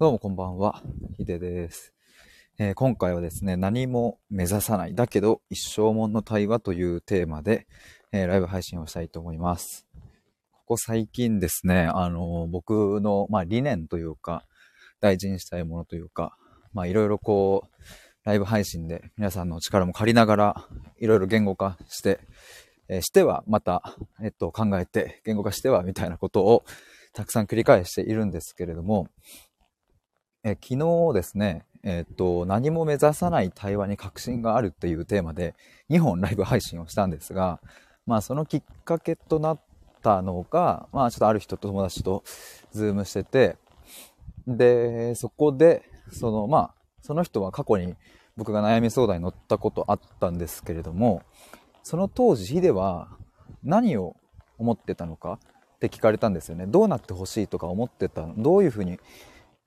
どうもこんばんは、ヒデです、えー、今回はですね、何も目指さない、だけど一生もんの対話というテーマで、えー、ライブ配信をしたいと思います。ここ最近ですね、あのー、僕の、まあ、理念というか、大事にしたいものというか、まあいろいろこう、ライブ配信で皆さんの力も借りながら、いろいろ言語化して、えしてはまた、えっと、考えて、言語化してはみたいなことをたくさん繰り返しているんですけれども、え昨日ですね、えっと、何も目指さない対話に確信があるっていうテーマで2本ライブ配信をしたんですが、まあそのきっかけとなったのが、まあちょっとある人と友達とズームしてて、で、そこで、そのまあ、その人は過去に僕が悩み相談に乗ったことあったんですけれども、その当時ヒデは何を思ってたのかって聞かれたんですよね。どうなってほしいとか思ってたどういうふうに、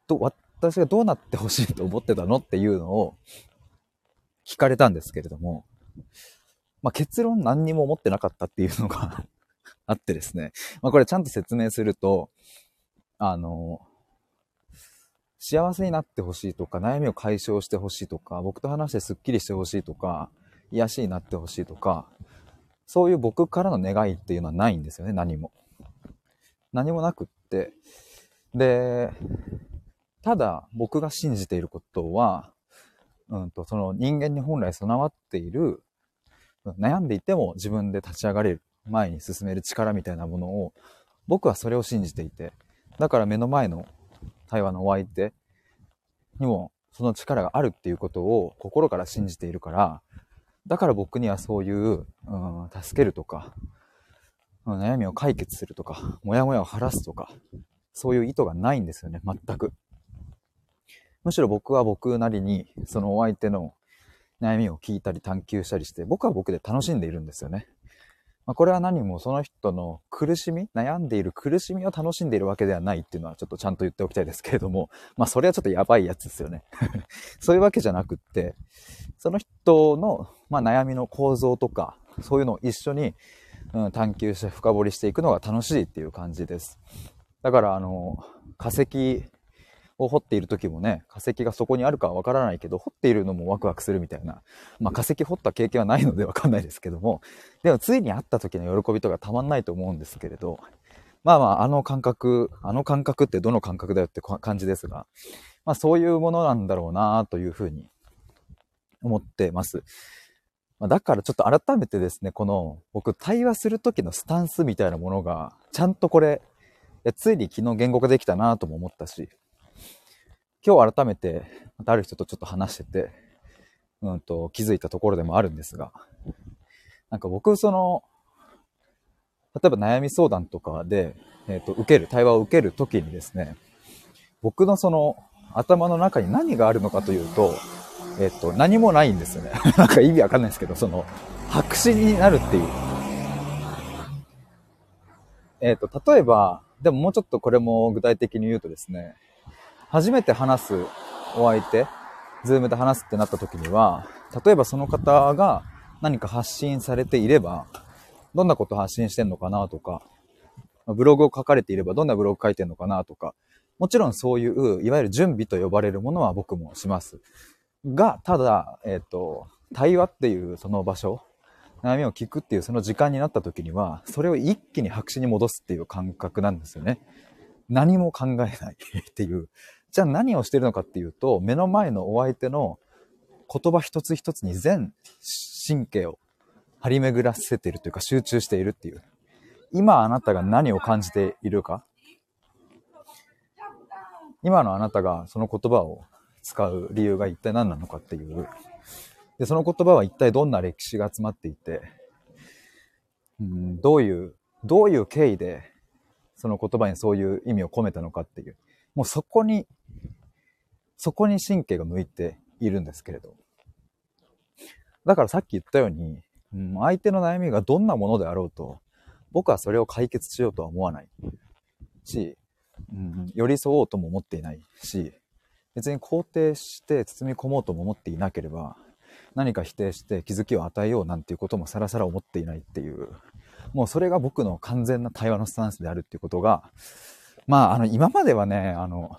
ど私がどうなってほしいと思ってたのっていうのを聞かれたんですけれども、まあ、結論何にも思ってなかったっていうのが あってですね、まあ、これちゃんと説明すると、あの、幸せになってほしいとか、悩みを解消してほしいとか、僕と話してスッキリしてほしいとか、癒しになってほしいとか、そういう僕からの願いっていうのはないんですよね、何も。何もなくって。で、ただ僕が信じていることは、うんと、その人間に本来備わっている、悩んでいても自分で立ち上がれる、前に進める力みたいなものを、僕はそれを信じていて、だから目の前の対話のお相手にもその力があるっていうことを心から信じているから、だから僕にはそういう、うん、助けるとか、悩みを解決するとか、もやもやを晴らすとか、そういう意図がないんですよね、全く。むしろ僕は僕なりに、そのお相手の悩みを聞いたり探求したりして、僕は僕で楽しんでいるんですよね。まあ、これは何もその人の苦しみ、悩んでいる苦しみを楽しんでいるわけではないっていうのはちょっとちゃんと言っておきたいですけれども、まあそれはちょっとやばいやつですよね。そういうわけじゃなくって、その人の、まあ、悩みの構造とか、そういうのを一緒に、うん、探求して深掘りしていくのが楽しいっていう感じです。だからあの、化石を掘っている時もね、化石がそこにあるかはわからないけど、掘っているのもワクワクするみたいな。まあ化石掘った経験はないのでわかんないですけども、でもついに会った時の喜びとかたまんないと思うんですけれど、まあまあ、あの感覚、あの感覚ってどの感覚だよって感じですが、まあそういうものなんだろうなというふうに思ってます。だからちょっと改めてですね、この僕対話する時のスタンスみたいなものが、ちゃんとこれ、ついに昨日言語化できたなとも思ったし、今日改めて、またある人とちょっと話してて、うんと、気づいたところでもあるんですが、なんか僕、その、例えば悩み相談とかで、えっ、ー、と、受ける、対話を受けるときにですね、僕のその、頭の中に何があるのかというと、えっ、ー、と、何もないんですよね。なんか意味わかんないですけど、その、白紙になるっていう。えっ、ー、と、例えば、でももうちょっとこれも具体的に言うとですね、初めて話すお相手、ズームで話すってなった時には、例えばその方が何か発信されていれば、どんなこと発信してんのかなとか、ブログを書かれていればどんなブログ書いてんのかなとか、もちろんそういう、いわゆる準備と呼ばれるものは僕もします。が、ただ、えっ、ー、と、対話っていうその場所、悩みを聞くっていうその時間になった時には、それを一気に白紙に戻すっていう感覚なんですよね。何も考えないっていう。じゃあ何をしてるのかっていうと、目の前のお相手の言葉一つ一つに全神経を張り巡らせているというか集中しているっていう。今あなたが何を感じているか？今のあなたがその言葉を使う理由が一体何なのかっていう。で、その言葉は一体どんな歴史が集まっていて、うん、どういう、どういう経緯でその言葉にそういう意味を込めたのかっていう。もうそこにそこに神経が向いているんですけれど。だからさっき言ったように、うん、相手の悩みがどんなものであろうと、僕はそれを解決しようとは思わないし、うん、寄り添おうとも思っていないし、別に肯定して包み込もうとも思っていなければ、何か否定して気づきを与えようなんていうこともさらさら思っていないっていう、もうそれが僕の完全な対話のスタンスであるっていうことが、まあ、あの、今まではね、あの、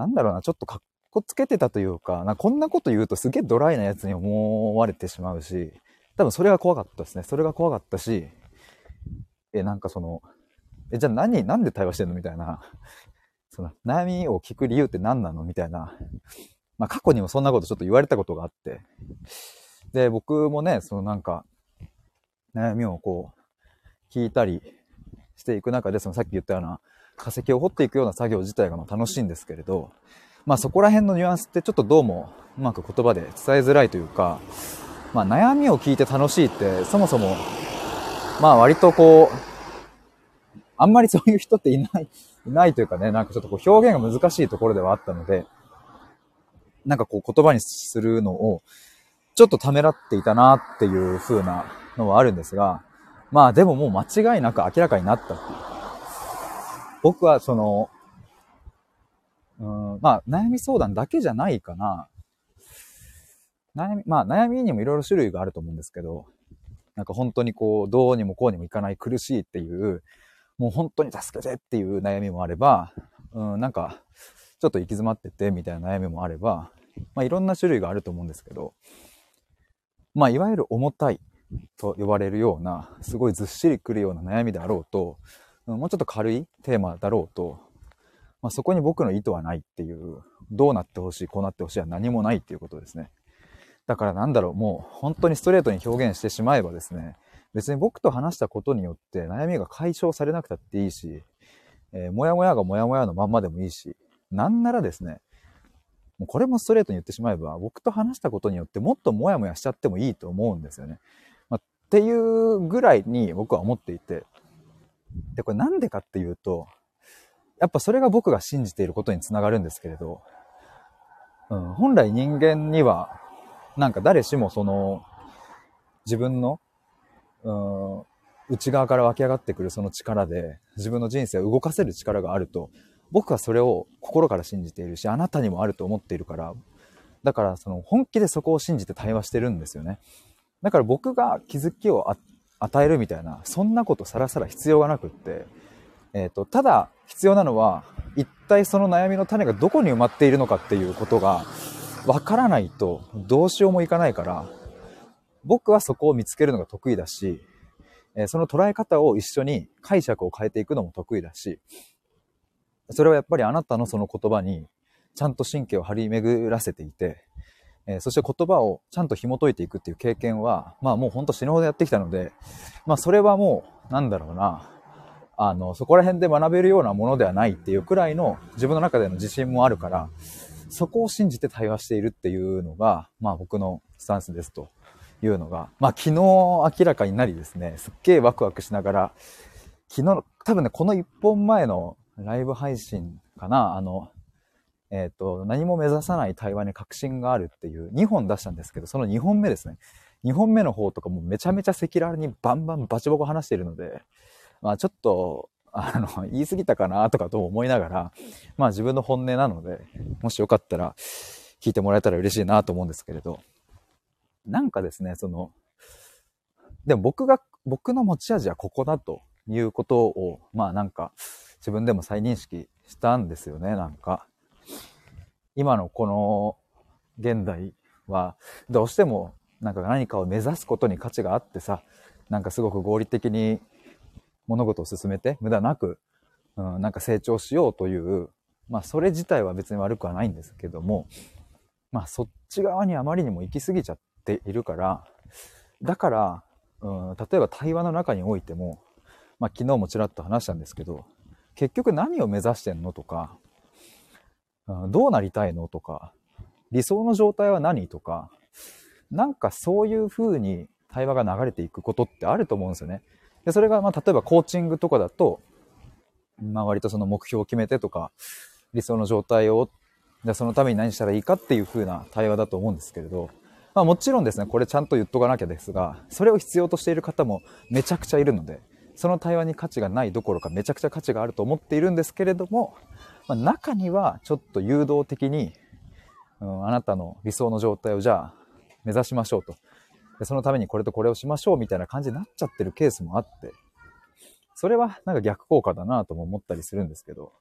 なんだろうな、ちょっとかっこつけてたというか、なこんなこと言うとすげえドライなやつに思われてしまうし、多分それが怖かったですね。それが怖かったし、え、なんかその、え、じゃあ何、なんで対話してんのみたいな。その、悩みを聞く理由って何なの？みたいな。まあ過去にもそんなことちょっと言われたことがあって。で、僕もね、そのなんか、悩みをこう、聞いたりしていく中で、そのさっき言ったような化石を掘っていくような作業自体がま楽しいんですけれど、まあそこら辺のニュアンスってちょっとどうもうまく言葉で伝えづらいというか、まあ悩みを聞いて楽しいってそもそも、まあ割とこう、あんまりそういう人っていない、いないというかね、なんかちょっとこう表現が難しいところではあったので、なんかこう言葉にするのをちょっとためらっていたなっていう風なのはあるんですが、まあでももう間違いなく明らかになったっていう。僕はその、うん、まあ悩み相談だけじゃないかな。悩み、まあ悩みにもいろいろ種類があると思うんですけど、なんか本当にこう、どうにもこうにもいかない苦しいっていう、もう本当に助けてっていう悩みもあれば、うん、なんか、ちょっと行き詰まっててみたいな悩みもあれば、まあいろんな種類があると思うんですけど、まあいわゆる重たいと呼ばれるような、すごいずっしりくるような悩みであろうと、もうちょっと軽いテーマだろうと、まあ、そこに僕の意図はないっていう、どうなってほしい、こうなってほしいは何もないっていうことですね。だからなんだろう、もう本当にストレートに表現してしまえばですね、別に僕と話したことによって悩みが解消されなくたっていいし、えー、もやもやがもやもやのまんまでもいいし、なんならですね、もうこれもストレートに言ってしまえば、僕と話したことによってもっともやもやしちゃってもいいと思うんですよね。まあ、っていうぐらいに僕は思っていて、で、これなんでかっていうと、やっぱそれが僕が信じていることにつながるんですけれど、うん、本来人間には、なんか誰しもその、自分の、うん、内側から湧き上がってくるその力で、自分の人生を動かせる力があると、僕はそれを心から信じているし、あなたにもあると思っているから、だからその本気でそこを信じて対話してるんですよね。だから僕が気づきを与えるみたいな、そんなことさらさら必要がなくって、えっ、ー、と、ただ必要なのは、一体その悩みの種がどこに埋まっているのかっていうことが、わからないとどうしようもいかないから、僕はそこを見つけるのが得意だし、えー、その捉え方を一緒に解釈を変えていくのも得意だし、それはやっぱりあなたのその言葉にちゃんと神経を張り巡らせていて、えー、そして言葉をちゃんと紐解いていくっていう経験は、まあもうほんと死ぬほどやってきたので、まあそれはもう、なんだろうな、あの、そこら辺で学べるようなものではないっていうくらいの自分の中での自信もあるから、そこを信じて対話しているっていうのが、まあ僕のスタンスですというのが、まあ昨日明らかになりですね、すっげえワクワクしながら、昨日、多分ね、この1本前のライブ配信かな、あの、えっ、ー、と、何も目指さない対話に確信があるっていう2本出したんですけど、その2本目ですね。2本目の方とかもめちゃめちゃ赤裸々にバンバンバチボコ話しているので、まあちょっと、あの、言い過ぎたかなとかと思いながら、まあ自分の本音なので、もしよかったら聞いてもらえたら嬉しいなと思うんですけれど、なんかですね、その、でも僕が、僕の持ち味はここだということを、まあなんか自分でも再認識したんですよね、なんか。今のこの現代はどうしてもなんか何かを目指すことに価値があってさ、なんかすごく合理的に物事を進めて無駄なく、うん、なんか成長しようという、まあそれ自体は別に悪くはないんですけども、まあそっち側にあまりにも行き過ぎちゃっているから、だから、うん、例えば対話の中においても、まあ昨日もちらっと話したんですけど、結局何を目指してんのとか、どうなりたいのとか、理想の状態は何とか、なんかそういう風に対話が流れていくことってあると思うんですよね。で、それが、まあ、例えばコーチングとかだと、まあ、割とその目標を決めてとか、理想の状態を、じゃそのために何したらいいかっていう風な対話だと思うんですけれど、まあもちろんですね、これちゃんと言っとかなきゃですが、それを必要としている方もめちゃくちゃいるので、その対話に価値がないどころかめちゃくちゃ価値があると思っているんですけれども、まあ、中にはちょっと誘導的に、うん、あなたの理想の状態をじゃあ目指しましょうと。でそのためにこれとこれをしましょうみたいな感じになっちゃってるケースもあって、それはなんか逆効果だなとも思ったりするんですけど、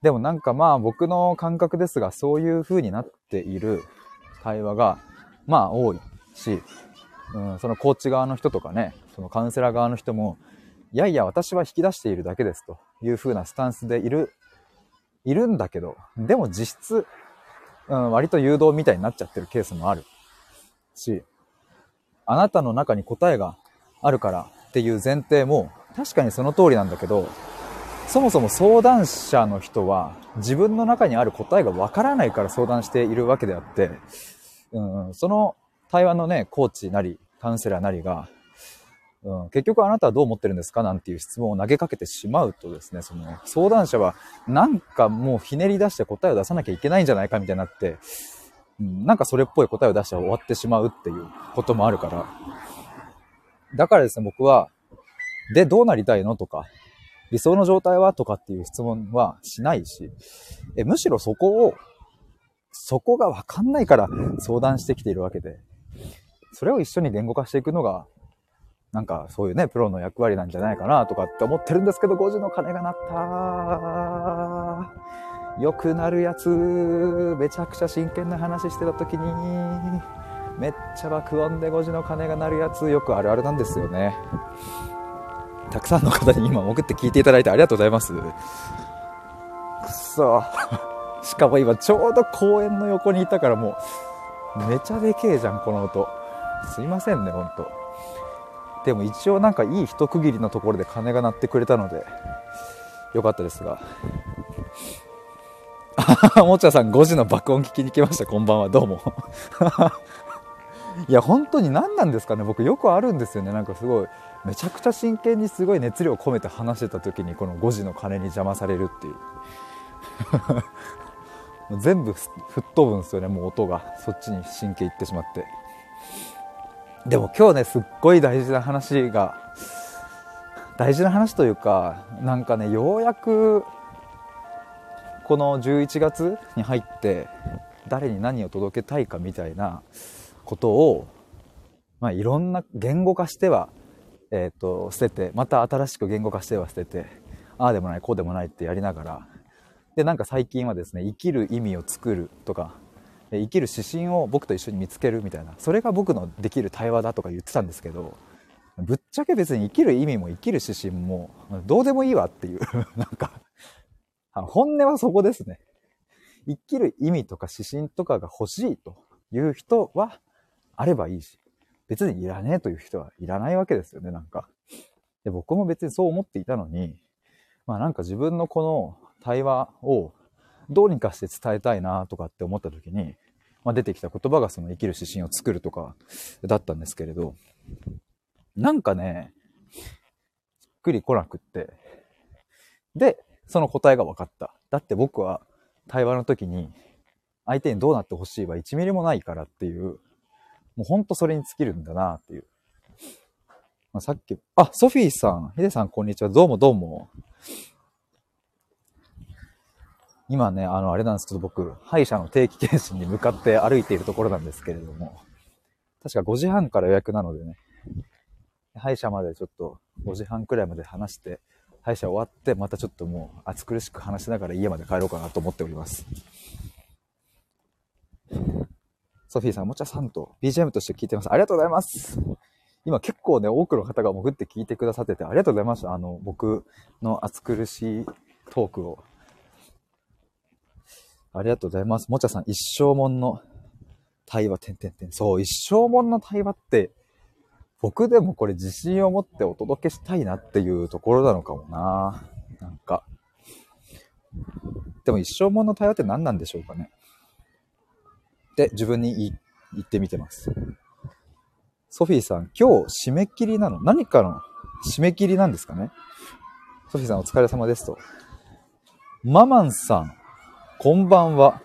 でもなんかまあ僕の感覚ですが、そういう風になっている対話が、まあ多いし、うん、そのコーチ側の人とかね、そのカウンセラー側の人も、いやいや、私は引き出しているだけですという風なスタンスでいる、いるんだけど、でも実質、うん、割と誘導みたいになっちゃってるケースもあるし、あなたの中に答えがあるからっていう前提も確かにその通りなんだけど、そもそも相談者の人は自分の中にある答えがわからないから相談しているわけであって、うん、その対話のね、コーチなり、カウンセラーなりが、うん、結局あなたはどう思ってるんですか？なんていう質問を投げかけてしまうとですね、その相談者はなんかもうひねり出して答えを出さなきゃいけないんじゃないかみたいになって、うん、なんかそれっぽい答えを出して終わってしまうっていうこともあるから、だからですね、僕は、で、どうなりたいの？とか、理想の状態は？とかっていう質問はしないし、えむしろそこを、そこがわかんないから相談してきているわけで、それを一緒に言語化していくのが、なんかそういうね、プロの役割なんじゃないかなとかって思ってるんですけど、5時の鐘が鳴った良くなるやつ、めちゃくちゃ真剣な話してた時に、めっちゃ爆音で5時の鐘が鳴るやつ、よくあるあるなんですよね。たくさんの方に今送って聞いていただいてありがとうございます。くそ。しかも今ちょうど公園の横にいたからもう、めちゃでけえじゃん、この音。すいませんね、ほんと。でも一応なんかいい一区切りのところで鐘が鳴ってくれたので、よかったですが。もちゃさん5時の爆音聞きに来ました。こんばんは。どうも。いや、本当に何なんですかね。僕よくあるんですよね。なんかすごい、めちゃくちゃ真剣にすごい熱量を込めて話してた時にこの5時の鐘に邪魔されるっていう 全部吹っ飛ぶんですよねもう音がそっちに神経いってしまってでも今日ねすっごい大事な話が大事な話というかなんかねようやくこの11月に入って誰に何を届けたいかみたいなことを、まあ、いろんな言語化してはえっ、ー、と、捨てて、また新しく言語化しては捨てて、ああでもない、こうでもないってやりながら、で、なんか最近はですね、生きる意味を作るとか、生きる指針を僕と一緒に見つけるみたいな、それが僕のできる対話だとか言ってたんですけど、ぶっちゃけ別に生きる意味も生きる指針も、どうでもいいわっていう なんか本音はそこですね。生きる意味とか指針とかが欲しいという人はあればいいし、別にいらねえという人はいらないわけですよね、なんか。で、僕も別にそう思っていたのに、まあなんか自分のこの対話をどうにかして伝えたいなとかって思った時に、まあ、出てきた言葉がその生きる指針を作るとかだったんですけれど、なんかね、しっくり来なくって、で、その答えが分かった。だって僕は対話の時に相手にどうなってほしいは1ミリもないからっていうもうほんとそれに尽きるんだなっていう。まあ、さっき、あ、ソフィーさん、ヒデさんこんにちは。どうもどうも。今ね、あの、あれなんですけど、僕、歯医者の定期検診に向かって歩いているところなんですけれども、確か5時半から予約なのでね、歯医者までちょっと5時半くらいまで話して、歯医者終わって、またちょっともう暑苦しく話しながら家まで帰ろうかなと思っております。ソフィーさん、もちゃさんと BGM として聞いてます。ありがとうございます。今結構ね、多くの方が潜って聞いてくださってて、ありがとうございました。あの、僕の暑苦しいトークを。ありがとうございます。もちゃさん、一生もんの対話、てんてんてん。そう、一生もんの対話って、僕でもこれ自信を持ってお届けしたいなっていうところなのかもな。なんか。でも一生もんの対話って何なんでしょうかね。って自分に言ってみてます。ソフィーさん、今日締め切りなの？何かの締め切りなんですかね？ソフィーさんお疲れ様ですと。ママンさん、こんばんは。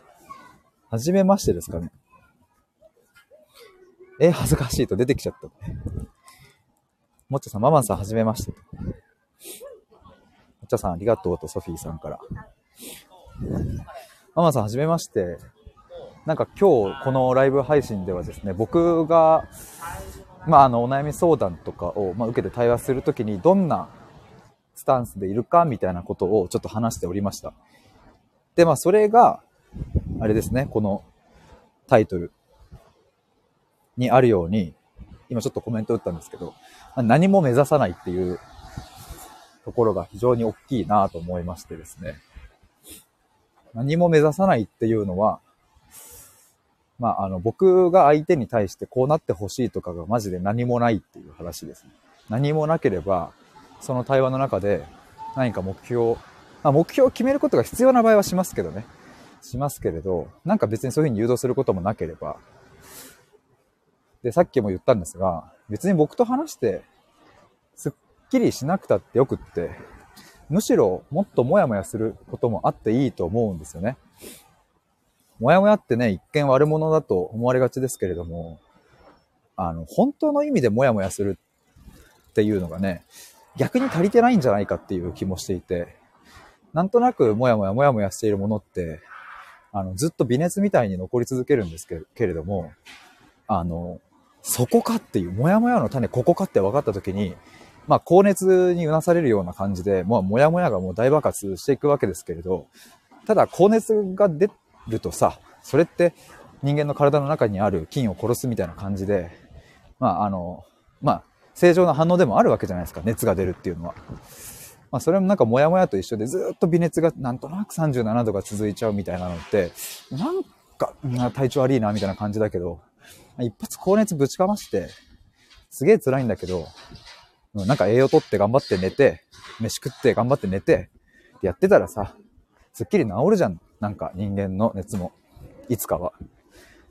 はじめましてですかねえ、恥ずかしいと出てきちゃった。もっちゃさん、ママさんはじめまして。もっちゃさんありがとうとソフィーさんから。ママさんはじめまして。なんか今日このライブ配信ではですね、僕が、まあ、あの、お悩み相談とかを、まあ、受けて対話するときにどんなスタンスでいるかみたいなことをちょっと話しておりました。で、まあそれが、あれですね、このタイトルにあるように、今ちょっとコメント打ったんですけど、何も目指さないっていうところが非常に大きいなと思いましてですね。何も目指さないっていうのは、まあ、あの、僕が相手に対してこうなってほしいとかがマジで何もないっていう話ですね。何もなければ、その対話の中で何か目標、まあ、目標を決めることが必要な場合はしますけどね。しますけれど、なんか別にそういうふうに誘導することもなければ、で、さっきも言ったんですが、別に僕と話して、すっきりしなくたってよくって、むしろもっともやもやすることもあっていいと思うんですよね。もやもやってね、一見悪者だと思われがちですけれども、あの、本当の意味でもやもやするっていうのがね、逆に足りてないんじゃないかっていう気もしていて、なんとなくもやもやもやもやしているものって、あの、ずっと微熱みたいに残り続けるんですけれども、あの、そこかっていう、もやもやの種、ここかって分かった時に、まあ、高熱にうなされるような感じで、もう、もやもやがもう大爆発していくわけですけれど、ただ、高熱が出るとさ、それって人間の体の中にある菌を殺すみたいな感じで、まあ、あの、まあ、正常な反応でもあるわけじゃないですか、熱が出るっていうのは。まあ、それもなんかモヤモヤと一緒でずっと微熱がなんとなく37度が続いちゃうみたいなのって、なんか、体調悪いなみたいな感じだけど、一発高熱ぶちかまして、すげえ辛いんだけど、なんか栄養とって頑張って寝て、飯食って頑張って寝て、やってたらさ、すっきり治るじゃん。なんか人間の熱も。いつかは。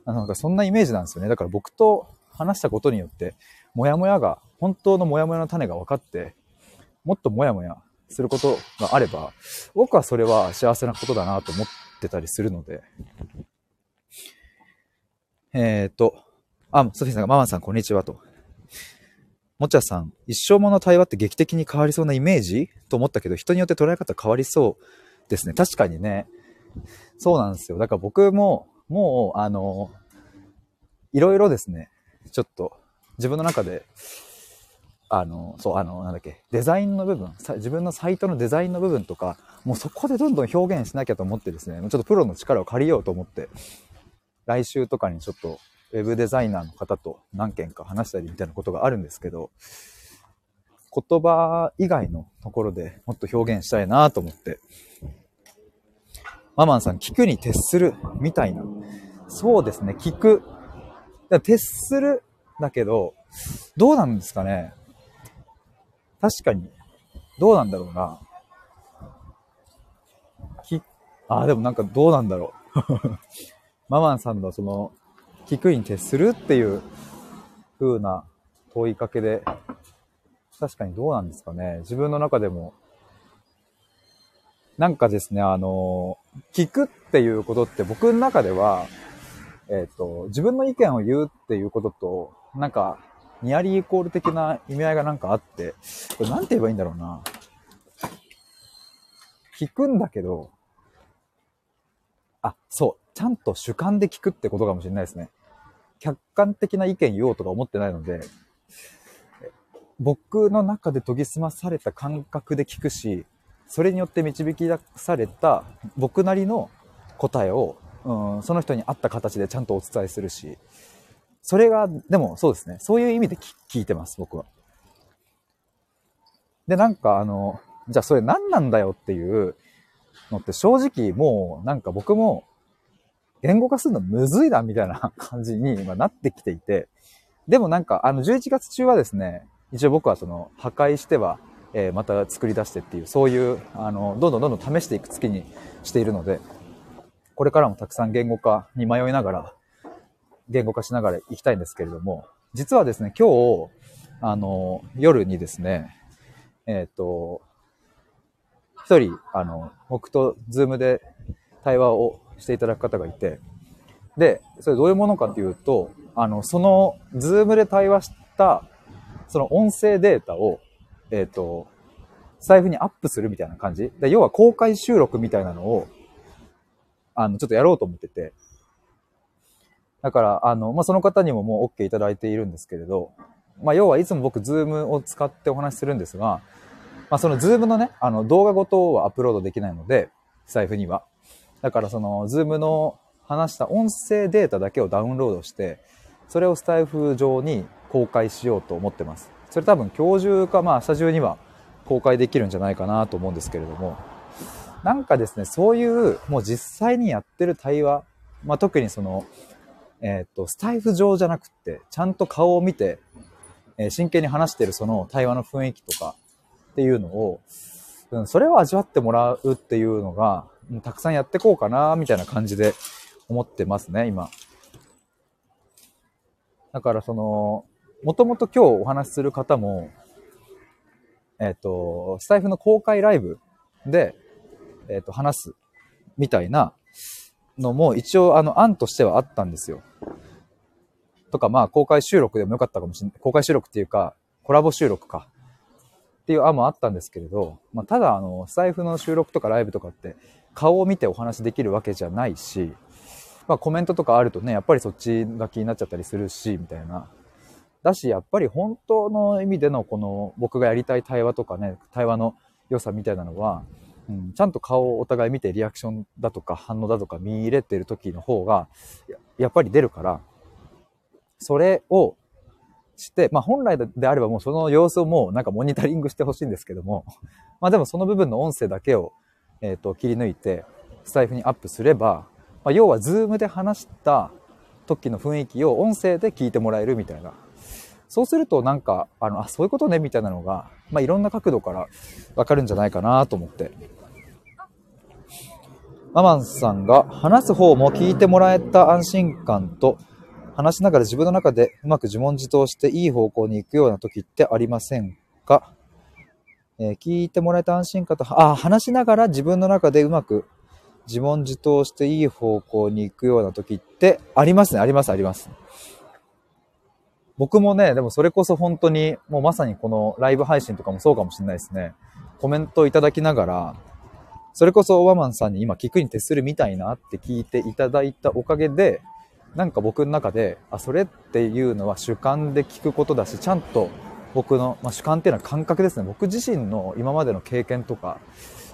なんかそんなイメージなんですよね。だから僕と話したことによって、もやもやが、本当のもやもやの種が分かって、もっともやもやすることがあれば、僕はそれは幸せなことだなと思ってたりするので。えっ、ー、と、あ、ソフィーさんが、ママさん、こんにちはと。もちゃさん、一生もの対話って劇的に変わりそうなイメージと思ったけど、人によって捉え方変わりそうですね。確かにね。そうなんですよ。だから僕も、もう、あの、いろいろですね、ちょっと、自分の中で、あの、そう、あの、なんだっけ、デザインの部分、自分のサイトのデザインの部分とか、もうそこでどんどん表現しなきゃと思ってですね、ちょっとプロの力を借りようと思って、来週とかにちょっとウェブデザイナーの方と何件か話したりみたいなことがあるんですけど、言葉以外のところでもっと表現したいなと思って。ママンさん、聞くに徹するみたいな。そうですね、聞く。徹するだけど、どうなんですかね。確かに、どうなんだろうな。き、あ、でもなんかどうなんだろう。ママンさんのその、聞くに徹するっていう風な問いかけで、確かにどうなんですかね。自分の中でも、なんかですね、あの、聞くっていうことって僕の中では、えっ、ー、と、自分の意見を言うっていうことと、なんか、ニアリーイコール的な意味合いがなんかあって、これなんて言えばいいんだろうな。聞くんだけど、あ、そう、ちゃんと主観で聞くってことかもしれないですね。客観的な意見言おうとか思ってないので、僕の中で研ぎ澄まされた感覚で聞くし、それによって導き出された僕なりの答えを、うん、その人に合った形でちゃんとお伝えするし、それが、でもそうですね、そういう意味で聞いてます、僕は。で、なんかあの、じゃあそれ何なんだよっていうのって正直もうなんか僕も言語化するのむずいな、みたいな感じに 今なってきていて、でもなんか、あの、11月中はですね、一応僕はその、破壊しては、えー、また作り出してっていう、そういう、あの、どんどんどんどん試していく月にしているので、これからもたくさん言語化に迷いながら、言語化しながら行きたいんですけれども、実はですね、今日、あの、夜にですね、えっ、ー、と、一人、あの、僕と Zoom で対話をしていただく方がいて、で、それどういうものかっていうと、あの、その、 Zoom で対話した、その音声データを、えっ、ー、と、スタエフにアップするみたいな感じで、要は公開収録みたいなのを、あの、ちょっとやろうと思ってて。だから、あの、まあ、その方にももう OK いただいているんですけれど、まあ、要はいつも僕、 Zoom を使ってお話しするんですが、まあ、その Zoom のね、あの、動画ごとはアップロードできないので、スタエフには。だからその、 Zoom の話した音声データだけをダウンロードして、それをスタエフ上に公開しようと思ってます。それ多分今日中かまあ明日中には公開できるんじゃないかなと思うんですけれども、なんかですね、そういうもう実際にやってる対話、まあ特にその、えっ、と、スタイフ上じゃなくって、ちゃんと顔を見て、えー、真剣に話してるその対話の雰囲気とかっていうのを、うん、それを味わってもらうっていうのが、たくさんやってこうかな、みたいな感じで思ってますね、今。だからその、もともと今日お話しする方も、えっ、と、スタイフの公開ライブで、えっ、と、話すみたいなのも一応あの案としてはあったんですよ。とかまあ公開収録でもよかったかもしれない。公開収録っていうか、コラボ収録か。っていう案もあったんですけれど、まあ、ただあの、スタイフの収録とかライブとかって顔を見てお話できるわけじゃないし、まあコメントとかあるとね、やっぱりそっちが気になっちゃったりするし、みたいな。だし、やっぱり本当の意味でのこの僕がやりたい対話とかね、対話の良さみたいなのは、うん、ちゃんと顔をお互い見てリアクションだとか反応だとか見入れてる時の方がやっぱり出るから、それをして、まあ本来であればもうその様子をもうなんかモニタリングしてほしいんですけども、まあでもその部分の音声だけを、え、ー、と切り抜いてスタエフにアップすれば、まあ、要は Zoom で話した時の雰囲気を音声で聞いてもらえるみたいな。そうするとなんか、あの、あ、そういうことねみたいなのが、まあいろんな角度からわかるんじゃないかなと思って。ママンさんが話す方も聞いてもらえた安心感と話しながら自分の中でうまく自問自答していい方向に行くような時ってありませんか、えー、聞いてもらえた安心感と、あ、話しながら自分の中でうまく自問自答していい方向に行くような時ってありますね、あります、あります。僕もね、でもそれこそ本当にもうまさにこのライブ配信とかもそうかもしれないですね。コメントいただきながら、それこそオバマンさんに今聞くに徹するみたいなって聞いていただいたおかげで、なんか僕の中で、あ、それっていうのは主観で聞くことだし、ちゃんと僕の、まあ、主観っていうのは感覚ですね。僕自身の今までの経験とか、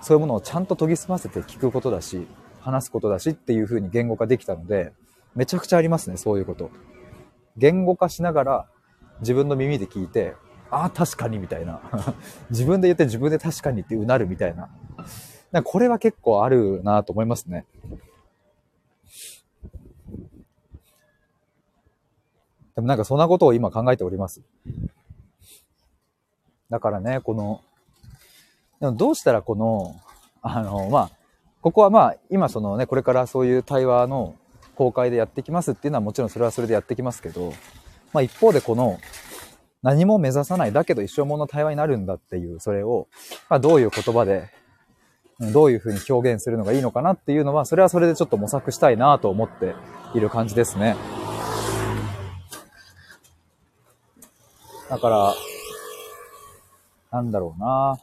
そういうものをちゃんと研ぎ澄ませて聞くことだし、話すことだしっていう風に言語化できたので、めちゃくちゃありますね、そういうこと。言語化しながら自分の耳で聞いて、ああ、確かにみたいな。自分で言って自分で確かにってうなるみたいな。なんかこれは結構あるなと思いますね。でもなんかそんなことを今考えております。だからね、この、でもどうしたらこの、あの、まあ、ここはまあ、今そのね、これからそういう対話の公開でやってきますっていうのはもちろんそれはそれでやってきますけど、まあ一方でこの、何も目指さない、だけど一生もの対話になるんだっていう、それを、まあどういう言葉でどういうふうに表現するのがいいのかなっていうのは、それはそれでちょっと模索したいなと思っている感じですね。だから、なんだろうな。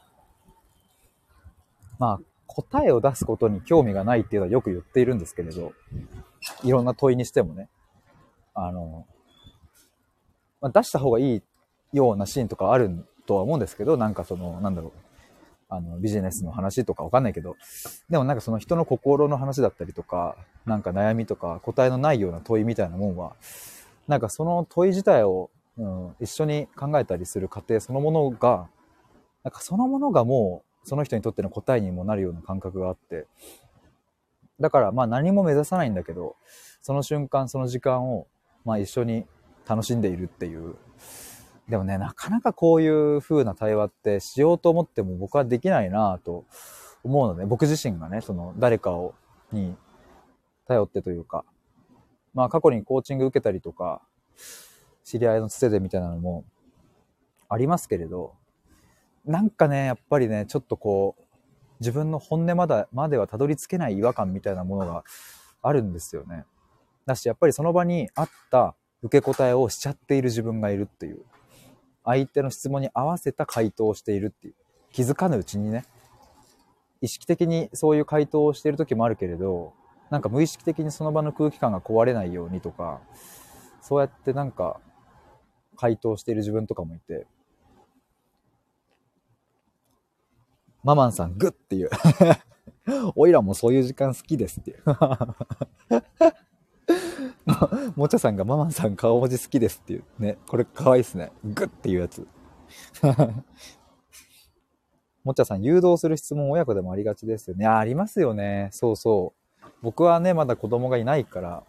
まあ、答えを出すことに興味がないっていうのはよく言っているんですけれど、いろんな問いにしてもね、あの、まあ、出した方がいいようなシーンとかあるとは思うんですけど、なんかその、なんだろう、あの、ビジネスの話とかわかんないけど、でもなんかその人の心の話だったりとか、なんか悩みとか答えのないような問いみたいなもんは、なんかその問い自体を、うん、一緒に考えたりする過程そのものが、なんかそのものがもうその人にとっての答えにもなるような感覚があって、だからまあ何も目指さないんだけど、その瞬間その時間をまあ一緒に楽しんでいるっていう、でもね、なかなかこういう風な対話ってしようと思っても僕はできないなと思うので、僕自身がね、その誰かを、に頼ってというか、まあ過去にコーチング受けたりとか、知り合いのつてでみたいなのもありますけれど、なんかね、やっぱりね、ちょっとこう、自分の本音までまではたどり着けない違和感みたいなものがあるんですよね。だし、やっぱりその場にあった受け答えをしちゃっている自分がいるっていう。相手の質問に合わせた回答をしているっていう。気づかぬうちにね。意識的にそういう回答をしている時もあるけれど、なんか無意識的にその場の空気感が壊れないようにとか、そうやってなんか回答している自分とかもいて、ママンさんグッっていう おいらもそういう時間好きですっていう。もちゃさんがママさん顔文字好きですっていう。ね。これ可愛いいっすね。グッっていうやつ。もちゃさん、誘導する質問親子でもありがちですよね。あ、ありますよね。そうそう。僕はね、まだ子供がいないから、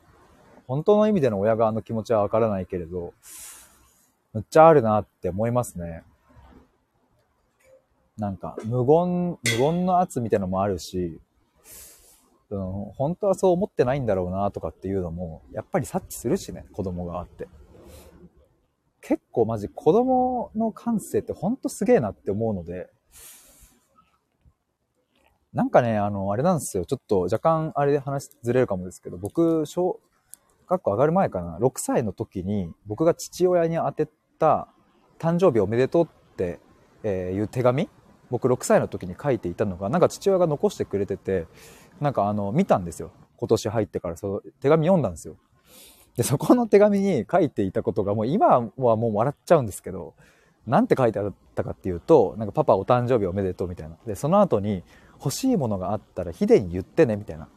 本当の意味での親側の気持ちはわからないけれど、むっちゃあるなって思いますね。なんか、無言、無言の圧みたいなのもあるし、うん、本当はそう思ってないんだろうなとかっていうのも、やっぱり察知するしね、子供があって。結構マジ子供の感性ってほんとすげえなって思うので、なんかね、あの、あれなんですよ。ちょっと若干あれで話ずれるかもですけど、僕、小学校上がる前かな、6歳の時に僕が父親に宛てた誕生日おめでとうって、えいう手紙僕6歳の時に書いていたのが、なんか父親が残してくれてて、なんかあの、見たんですよ。今年入ってからその手紙読んだんですよ。で、そこの手紙に書いていたことがもう今はもう笑っちゃうんですけど、なんて書いてあったかっていうと、なんかパパお誕生日おめでとうみたいな。で、その後に欲しいものがあったらヒデに言ってねみたいな。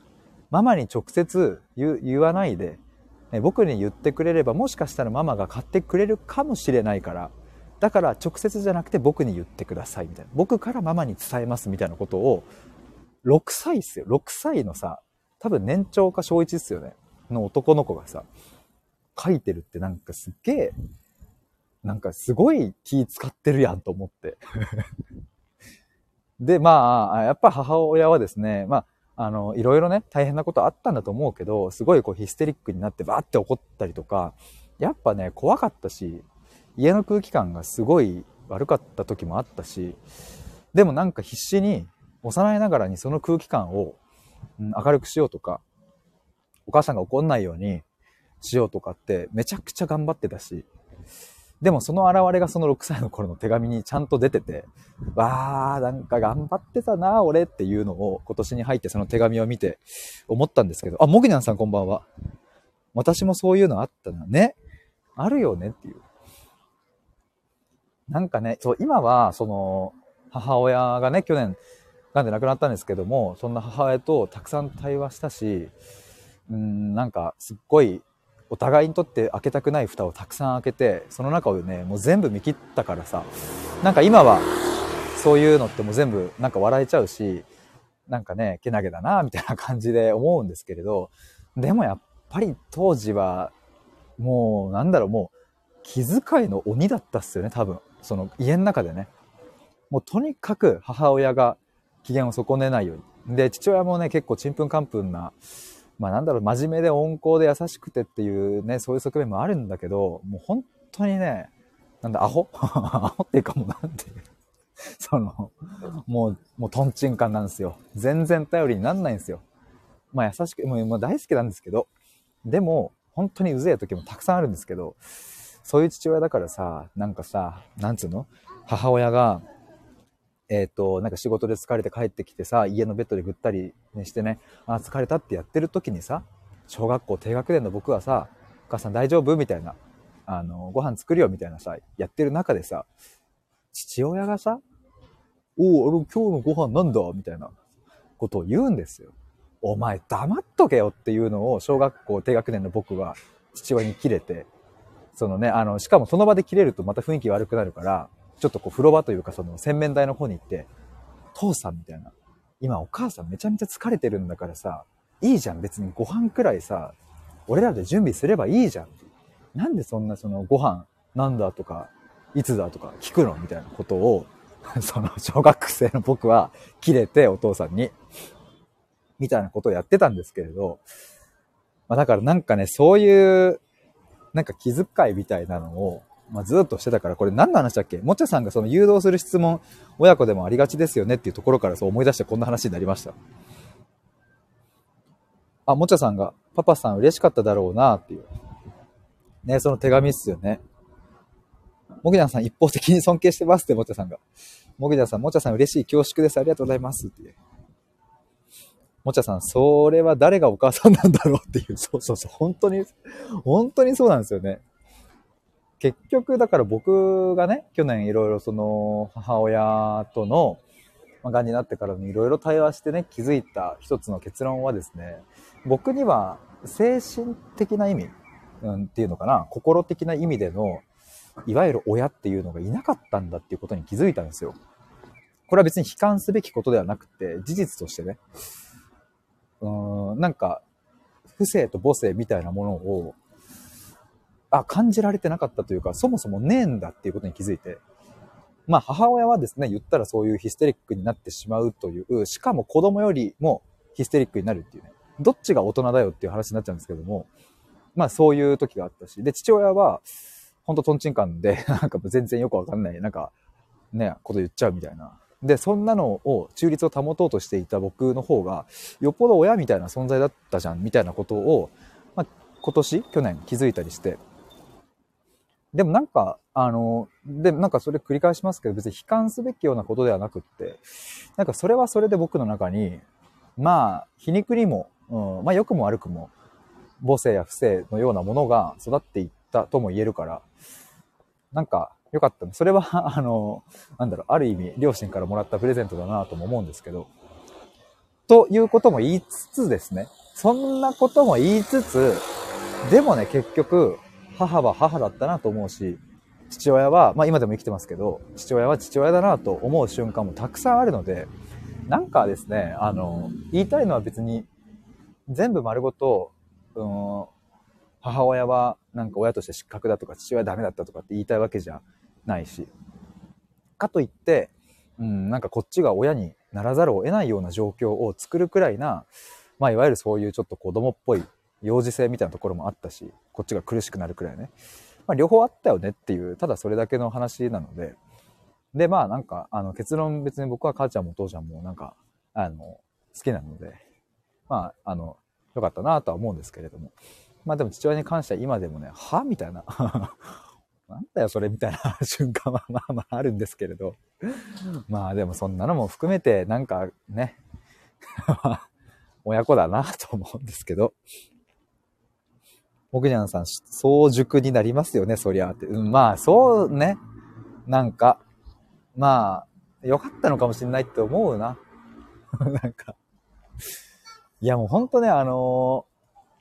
ママに直接言わないで、僕に言ってくれればもしかしたらママが買ってくれるかもしれないから、だから直接じゃなくて僕に言ってくださいみたいな。僕からママに伝えますみたいなことを、6歳っすよ。6歳のさ、多分年長か小1っすよね。の男の子がさ、書いてるってなんかすっげえ、なんかすごい気使ってるやんと思って。で、まあ、やっぱ母親はですね、まあ、あの、いろいろね、大変なことあったんだと思うけど、すごいこうヒステリックになってバーって怒ったりとか、やっぱね、怖かったし、家の空気感がすごい悪かった時もあったし、でもなんか必死に幼いながらにその空気感を、明るくしようとか、お母さんが怒んないようにしようとかってめちゃくちゃ頑張ってたし、でもその現れがその6歳の頃の手紙にちゃんと出てて、わー、なんか頑張ってたな、俺っていうのを今年に入ってその手紙を見て思ったんですけど、あ、もぎにゃんさんこんばんは。私もそういうのあったな。ね。あるよねっていう。なんかね、そう、今は、その、母親がね、去年、癌で亡くなったんですけども、そんな母親とたくさん対話したし、うん、なんか、すっごい、お互いにとって開けたくない蓋をたくさん開けて、その中をね、もう全部見切ったからさ、なんか今は、そういうのってもう全部なんか笑えちゃうし、なんかね、けなげだな、みたいな感じで思うんですけれど、でもやっぱり当時は、もう、なんだろう、もう、気遣いの鬼だったっすよね、多分。その家の中でね。もうとにかく母親が機嫌を損ねないように。で、父親もね、結構ちんぷんかんぷんな、まあなんだろう、真面目で温厚で優しくてっていうね、そういう側面もあるんだけど、もう本当にね、なんだ、アホ？アホっていうかもなんていう。その、もう、もうトンチンカンなんですよ。全然頼りになんないんですよ。まあ優しく、もう大好きなんですけど、でも、本当にうぜえ時もたくさんあるんですけど、そういう父親だからさ、なんかさ、なんつうの？母親が、えっ、ー、と、なんか仕事で疲れて帰ってきてさ、家のベッドでぐったり、してね、あ、疲れたってやってる時にさ、小学校低学年の僕はさ、お母さん大丈夫？みたいな、あの、ご飯作るよ？みたいなさ、やってる中でさ、父親がさ、おお、あの、今日のご飯なんだ？みたいなことを言うんですよ。お前黙っとけよっていうのを小学校低学年の僕は父親に切れて、そのね、あの、しかもその場で切れるとまた雰囲気悪くなるから、ちょっとこう風呂場というかその洗面台の方に行って、父さんみたいな。今お母さんめちゃめちゃ疲れてるんだからさ、いいじゃん別にご飯くらいさ、俺らで準備すればいいじゃん。なんでそんなそのご飯なんだとか、いつだとか聞くのみたいなことを、その小学生の僕は切れてお父さんに、みたいなことをやってたんですけれど、まあだからなんかね、そういうなんか気遣いみたいなのを、まあ、ずっとしてたから、これ何の話だっけ？もちゃさんがその誘導する質問、親子でもありがちですよねっていうところからそう思い出してこんな話になりました。あ、もちゃさんが、パパさん嬉しかっただろうなっていう。ね、その手紙っすよね。もぎなさん一方的に尊敬してますって、もちゃさんが。もぎなさん、もちゃさん嬉しい恐縮です。ありがとうございますっていう。もちゃさん、それは誰がお母さんなんだろうっていう、そうそうそう、本当に、本当にそうなんですよね。結局、だから僕がね、去年いろいろその母親との、まあ、がんになってからにいろいろ対話してね、気づいた一つの結論はですね、僕には精神的な意味、うん、っていうのかな、心的な意味での、いわゆる親っていうのがいなかったんだっていうことに気づいたんですよ。これは別に悲観すべきことではなくて、事実としてね、うん、なんか、不正と母性みたいなものを、あ、感じられてなかったというか、そもそもねえんだっていうことに気づいて、まあ母親はですね、言ったらそういうヒステリックになってしまうという、しかも子供よりもヒステリックになるっていうね、どっちが大人だよっていう話になっちゃうんですけども、まあそういう時があったし、で、父親は、ほんとトンチンカンで、なんか全然よくわかんない、なんか、ね、こと言っちゃうみたいな。で、そんなのを、中立を保とうとしていた僕の方が、よっぽど親みたいな存在だったじゃん、みたいなことを、まあ、今年、去年気づいたりして、でもなんか、あの、で、なんかそれ繰り返しますけど、別に悲観すべきようなことではなくって、なんかそれはそれで僕の中に、まあ、皮肉にも、うん、まあ良くも悪くも、母性や不正のようなものが育っていったとも言えるから、なんか良かった。それは、あの、なんだろう、ある意味、両親からもらったプレゼントだなとも思うんですけど、ということも言いつつですね、そんなことも言いつつ、でもね、結局、母は母だったなと思うし、父親は、まあ今でも生きてますけど、父親は父親だなと思う瞬間もたくさんあるので、なんかですね、あの、言いたいのは別に、全部丸ごと、うん、母親はなんか親として失格だとか父親はダメだったとかって言いたいわけじゃないし。かといって、うん、なんかこっちが親にならざるを得ないような状況を作るくらいな、まあいわゆるそういうちょっと子供っぽい幼児性みたいなところもあったし、こっちが苦しくなるくらいね。まあ両方あったよねっていう、ただそれだけの話なので、で、まあなんか、あの結論別に僕は母ちゃんもお父ちゃんもなんか、あの、好きなので、まあ、あの、よかったなとは思うんですけれども。まあでも父親に関しては今でもね、は？みたいな。なんだよそれみたいな瞬間はまあまああるんですけれど。まあでもそんなのも含めてなんかね、親子だなと思うんですけど。もぐにゃんさん、早熟になりますよね、そりゃって。うん、まあそうね。なんか、まあ、よかったのかもしれないって思うな。なんか。いやもうほんとね、あの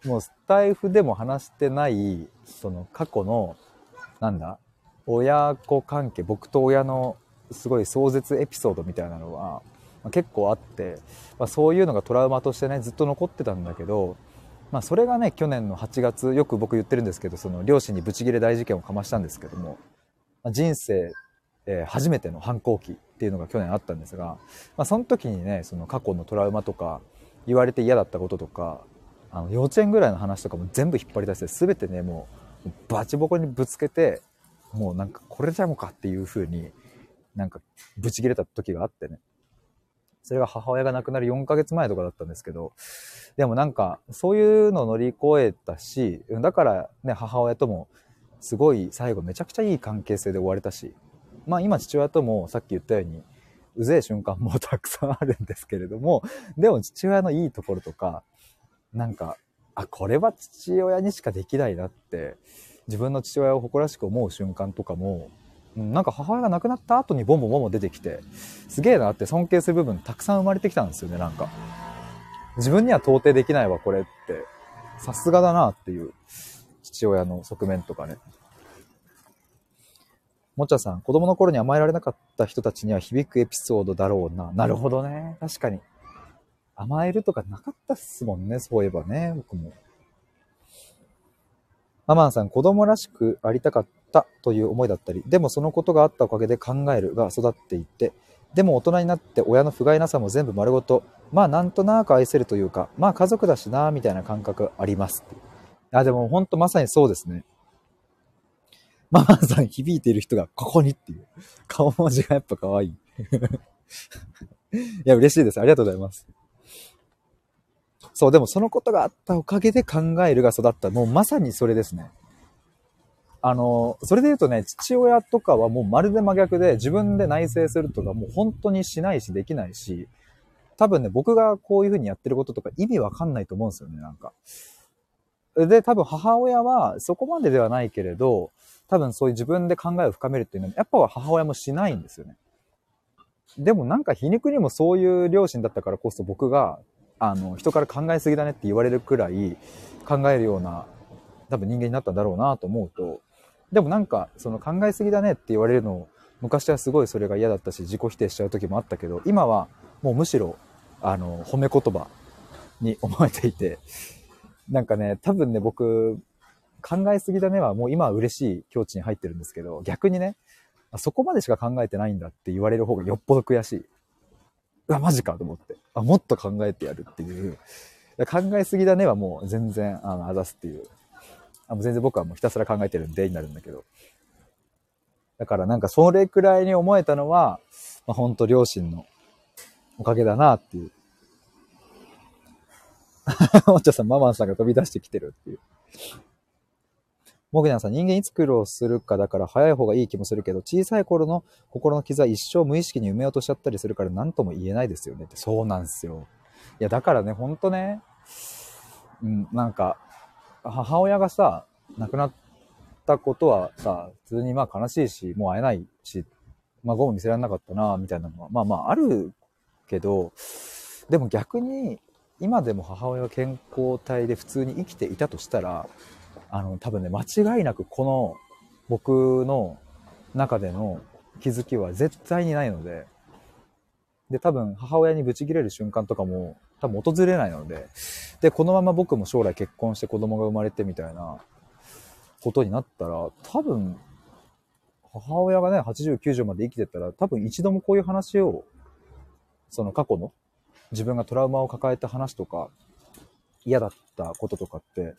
ー、もうスタイフでも話してない、その過去の、なんだ、親子関係、僕と親のすごい壮絶エピソードみたいなのは、まあ、結構あって、まあ、そういうのがトラウマとしてね、ずっと残ってたんだけど、まあそれがね、去年の8月、よく僕言ってるんですけど、その両親にブチギレ大事件をかましたんですけども、まあ、人生えー、初めての反抗期っていうのが去年あったんですが、まあ、その時にねその過去のトラウマとか言われて嫌だったこととかあの幼稚園ぐらいの話とかも全部引っ張り出して全てねもうバチボコにぶつけてもうなんかこれじゃもかっていう風になんかブチ切れた時があってね。それが母親が亡くなる4ヶ月前とかだったんですけどでもなんかそういうのを乗り越えたしだからね母親ともすごい最後めちゃくちゃいい関係性で終われたしまあ今父親ともさっき言ったように、うぜえ瞬間もたくさんあるんですけれども、でも父親のいいところとか、なんか、あ、これは父親にしかできないなって、自分の父親を誇らしく思う瞬間とかも、なんか母親が亡くなった後にボンボンボンボン出てきて、すげえなって尊敬する部分たくさん生まれてきたんですよね、なんか。自分には到底できないわ、これって。さすがだなっていう父親の側面とかね。もちゃさん、子供の頃に甘えられなかった人たちには響くエピソードだろうな。なるほどね。確かに。甘えるとかなかったっすもんね。そういえばね、僕も。ママンさん、子供らしくありたかったという思いだったり、でもそのことがあったおかげで考えるが育っていって、でも大人になって親の不甲斐なさも全部丸ごと、まあなんとなく愛せるというか、まあ家族だしな、みたいな感覚ありますってあ、でも本当まさにそうですね。ママさん響いている人がここにっていう。顔文字がやっぱ可愛い。いや、嬉しいです。ありがとうございます。そう、でもそのことがあったおかげで考えるが育った。もうまさにそれですね。あの、それで言うとね、父親とかはもうまるで真逆で自分で内省するとかもう本当にしないしできないし、多分ね、僕がこういう風にやってることとか意味わかんないと思うんですよね、なんか。で、多分母親はそこまでではないけれど、多分そういう自分で考えを深めるっていうのは、やっぱは母親もしないんですよね。でもなんか皮肉にもそういう両親だったからこそ僕が、あの、人から考えすぎだねって言われるくらい考えるような多分人間になったんだろうなと思うと、でもなんかその考えすぎだねって言われるの昔はすごいそれが嫌だったし自己否定しちゃう時もあったけど、今はもうむしろ、あの、褒め言葉に思えていて、なんかね、多分ね、僕、考えすぎだねはもう今は嬉しい境地に入ってるんですけど、逆にね、そこまでしか考えてないんだって言われる方がよっぽど悔しい。うわ、マジかと思って。あ、もっと考えてやるっていう。考えすぎだねはもう全然、あの、あざすっていう。あもう全然僕はもうひたすら考えてるんでになるんだけど。だからなんかそれくらいに思えたのは、まあ、本当両親のおかげだなっていう。お茶さん、ママンさんが飛び出してきてるっていう。モグニャンさん、人間いつ苦労するかだから早い方がいい気もするけど、小さい頃の心の傷は一生無意識に埋めようとしちゃったりするから何とも言えないですよねって。そうなんですよ。いや、だからね、ほんとね、うん、なんか、母親がさ、亡くなったことはさ、普通にまあ悲しいし、もう会えないし、まあ、ゴム見せられなかったな、みたいなのは、まあまああるけど、でも逆に、今でも母親が健康体で普通に生きていたとしたら、あの、多分ね、間違いなくこの僕の中での気づきは絶対にないので、で、多分母親にブチ切れる瞬間とかも多分訪れないので、で、このまま僕も将来結婚して子供が生まれてみたいなことになったら、多分、母親がね、80、90まで生きてたら、多分一度もこういう話を、その過去の自分がトラウマを抱えた話とか、嫌だったこととかって、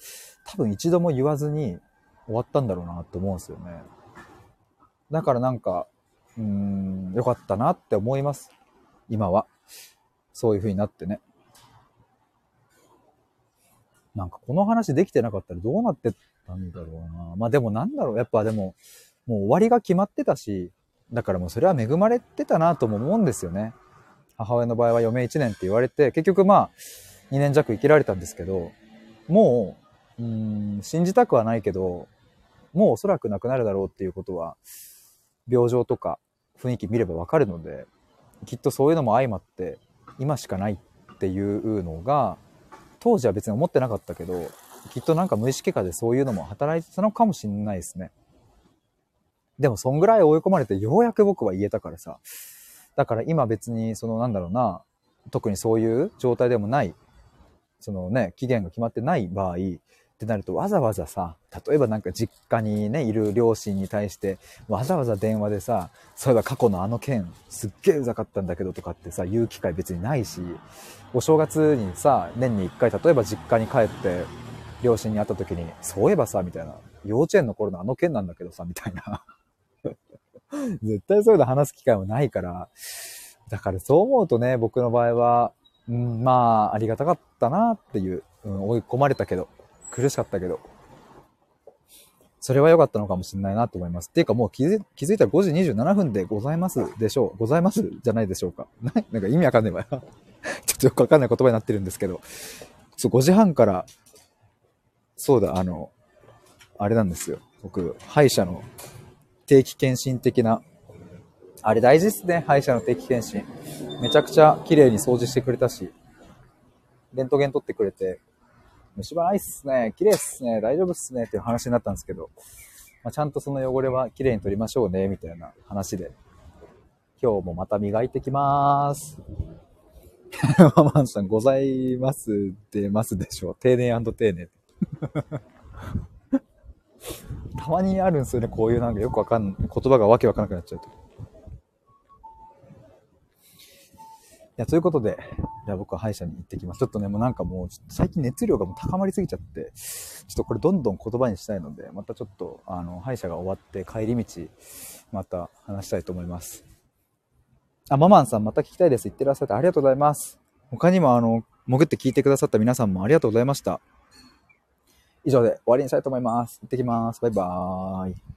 多分一度も言わずに終わったんだろうなって思うんですよね。だからなんか、うーん、よかったなって思います。今は。そういう風になってね。なんかこの話できてなかったらどうなってたんだろうな。まあでもなんだろう。やっぱでも、もう終わりが決まってたし、だからもうそれは恵まれてたなとも思うんですよね。母親の場合は余命1年って言われて、結局まあ、2年弱生きられたんですけど、もう、うん、信じたくはないけど、もうおそらく亡くなるだろうっていうことは、病状とか雰囲気見ればわかるので、きっとそういうのも相まって、今しかないっていうのが、当時は別に思ってなかったけど、きっとなんか無意識化でそういうのも働いてたのかもしんないですね。でもそんぐらい追い込まれてようやく僕は言えたからさ。だから今別にそのなんだろうな、特にそういう状態でもない、そのね、期限が決まってない場合、ってなるとわざわざさ、例えばなんか実家にね、いる両親に対して、わざわざ電話でさ、そういえば過去のあの件、すっげえうざかったんだけどとかってさ、言う機会別にないし、お正月にさ、年に一回、例えば実家に帰って、両親に会った時に、そういえばさ、みたいな、幼稚園の頃のあの件なんだけどさ、みたいな。絶対そういうの話す機会もないから、だからそう思うとね、僕の場合は、うん、まあ、ありがたかったなっていう、うん、追い込まれたけど、苦しかったけど、それは良かったのかもしれないなと思います。っていうかもう気づ気づいたら5時27分でございますでしょう。ございますじゃないでしょうか。ななんか意味わかんないわよ。ちょっとよくわかんない言葉になってるんですけど。そう、5時半から、そうだ、あの、あれなんですよ。僕、歯医者の定期検診的な、あれ大事っすね、歯医者の定期検診。めちゃくちゃ綺麗に掃除してくれたし、レントゲン取ってくれて、虫歯ないっすね。綺麗っすね。大丈夫っすね。っていう話になったんですけど、まあ、ちゃんとその汚れは綺麗に取りましょうね。みたいな話で、今日もまた磨いてきまーす。ママンさん、ございます出ますでしょう。丁寧丁寧。たまにあるんですよね。こういうなんかよくわかん、言葉がわけわかんなくなっちゃうと。や、ということで、じゃあ僕は歯医者に行ってきます。ちょっとね、もうなんかもう、最近熱量がもう高まりすぎちゃって、ちょっとこれどんどん言葉にしたいので、またちょっと、あの、歯医者が終わって帰り道、また話したいと思います。あ、ママンさんまた聞きたいです。言ってらっしゃってありがとうございます。他にもあの、潜って聞いてくださった皆さんもありがとうございました。以上で終わりにしたいと思います。行ってきます。バイバーイ。